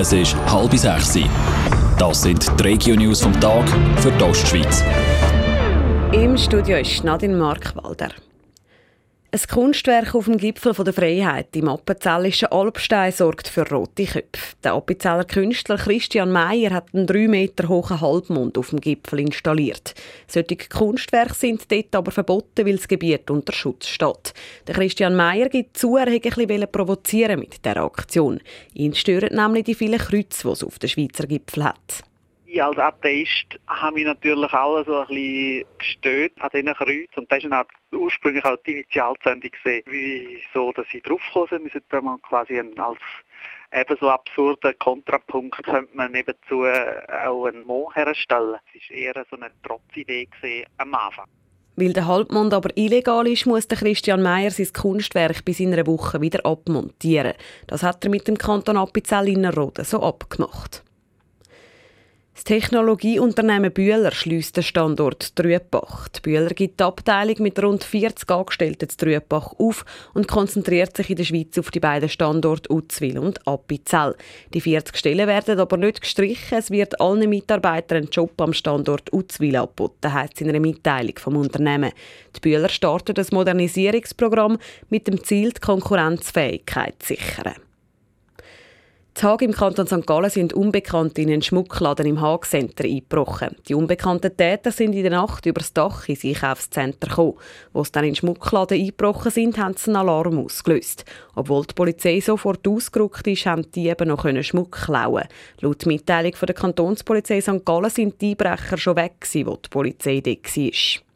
Es ist halb sechs. Das sind die Regio-News vom Tag für die Ostschweiz. Im Studio ist Nadine Markwalder. Ein Kunstwerk auf dem Gipfel der Freiheit im appenzellischen Alpstein sorgt für rote Köpfe. Der Appenzeller Künstler Christian Meyer hat einen drei Meter hohen Halbmond auf dem Gipfel installiert. Solche Kunstwerke sind dort aber verboten, weil das Gebiet unter Schutz steht. Der Christian Meyer gibt zu, er hätte ein bisschen provozieren mit dieser Aktion. Ihn stören nämlich die vielen Kreuze, die es auf dem Schweizer Gipfel hat ich als Atheist habe mich natürlich auch so ein bisschen gestört an diesen Kreuzen. Und das war ursprünglich auch die Initialzündung, wieso dass ich draufgekommen bin. Wir sollten man quasi als ebenso absurden Kontrapunkt könnte man nebenzu auch einen Mond herstellen. Es war eher so eine Trotzidee am Anfang. Weil der Halbmond aber illegal ist, muss der Christian Meyer sein Kunstwerk bis in einer Woche wieder abmontieren. Das hat er mit dem Kanton Appenzell Innerrhoden so abgemacht. Technologieunternehmen Bühler schließt den Standort Trübach. Die Bühler gibt die Abteilung mit rund 40 Angestellten zu Trübach auf und konzentriert sich in der Schweiz auf die beiden Standorte Uzwil und Appenzell. Die 40 Stellen werden aber nicht gestrichen. Es wird allen Mitarbeitern einen Job am Standort Uzwil angeboten, heisst es in einer Mitteilung vom Unternehmen. Die Bühler startet das Modernisierungsprogramm mit dem Ziel, die Konkurrenzfähigkeit zu sichern. Tage im Kanton St. Gallen sind Unbekannte in einen Schmuckladen im Haag-Center eingebrochen. Die unbekannten Täter sind in der Nacht übers Dach ins Einkaufszentrum gekommen. Wo sie dann in den Schmuckladen eingebrochen sind, haben sie einen Alarm ausgelöst. Obwohl die Polizei sofort ausgerückt ist, haben die eben noch Schmuck klauen. Laut Mitteilung von der Kantonspolizei St. Gallen sind die Einbrecher schon weg, wo die Polizei dort war.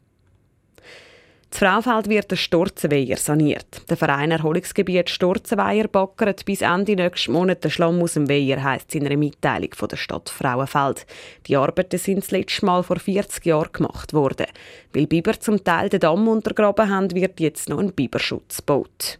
Das Fraufeld wird der Storzenweiher saniert. Der Verein Erholungsgebiet Storzenweiher backert bis Ende nächsten Monat den Schlamm aus dem Weiher, heisst es in einer Mitteilung von der Stadt Frauenfeld. Die Arbeiten sind das letzte Mal vor 40 Jahren gemacht worden. Weil Biber zum Teil den Damm untergraben haben, wird jetzt noch ein Biberschutz gebaut.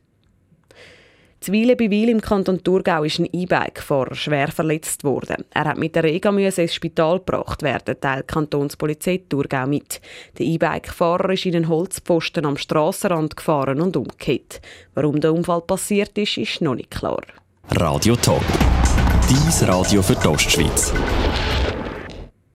Zwiele bei Wil im Kanton Thurgau ist ein E-Bike-Fahrer schwer verletzt worden. Er hat mit der Rega ins Spital gebracht werden, teilt die Kantonspolizei Thurgau mit. Der E-Bike-Fahrer ist in einen Holzpfosten am Strassenrand gefahren und umgekehrt. Warum der Unfall passiert ist, ist noch nicht klar. Radio Top. Dies Radio für die Ostschweiz.